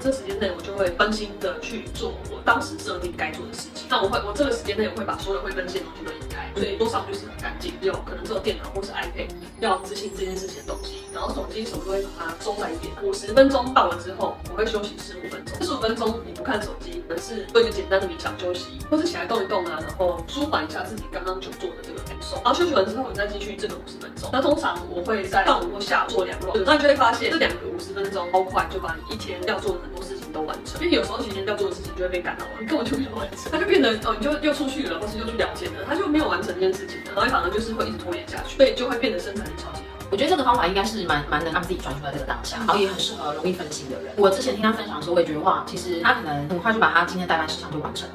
这时间内我就会分心的去做我当时设定该做的事情。那我会，我这个时间内我会把所有会分心的东西都移开，所以多少就是很干净，只有可能只有电脑或是 iPad 要执行这件事情的东西。然后手机什么都会把它收在一点。五十分钟到了之后，我会休息十五分钟。十五分钟你不看手机，可能是做一个简单的冥想休息，或是起来动一动啊，然后舒缓一下自己刚刚久坐的这个感受。然后休息完之后，你再继续这个五十分钟。那通常我会在上午或下午做两轮，那你就会发现这两个五十分钟超快就把你一天要做的很多事情都完成。因为有时候今天要做的事情就会被赶到了，你根本就没有完成，它就变得哦，你就又出去了，或是又去聊天了，它就没有完成这件事情，然后反而就是会一直拖延下去，所以就会变得生产力超级好。我觉得这个方法应该是蛮蛮能让自己专注在这个当下，然后也很适合容易分心的人。我之前听他分享的时候，我也觉得哇，其实他可能很快就把他今天的待办事项就完成了。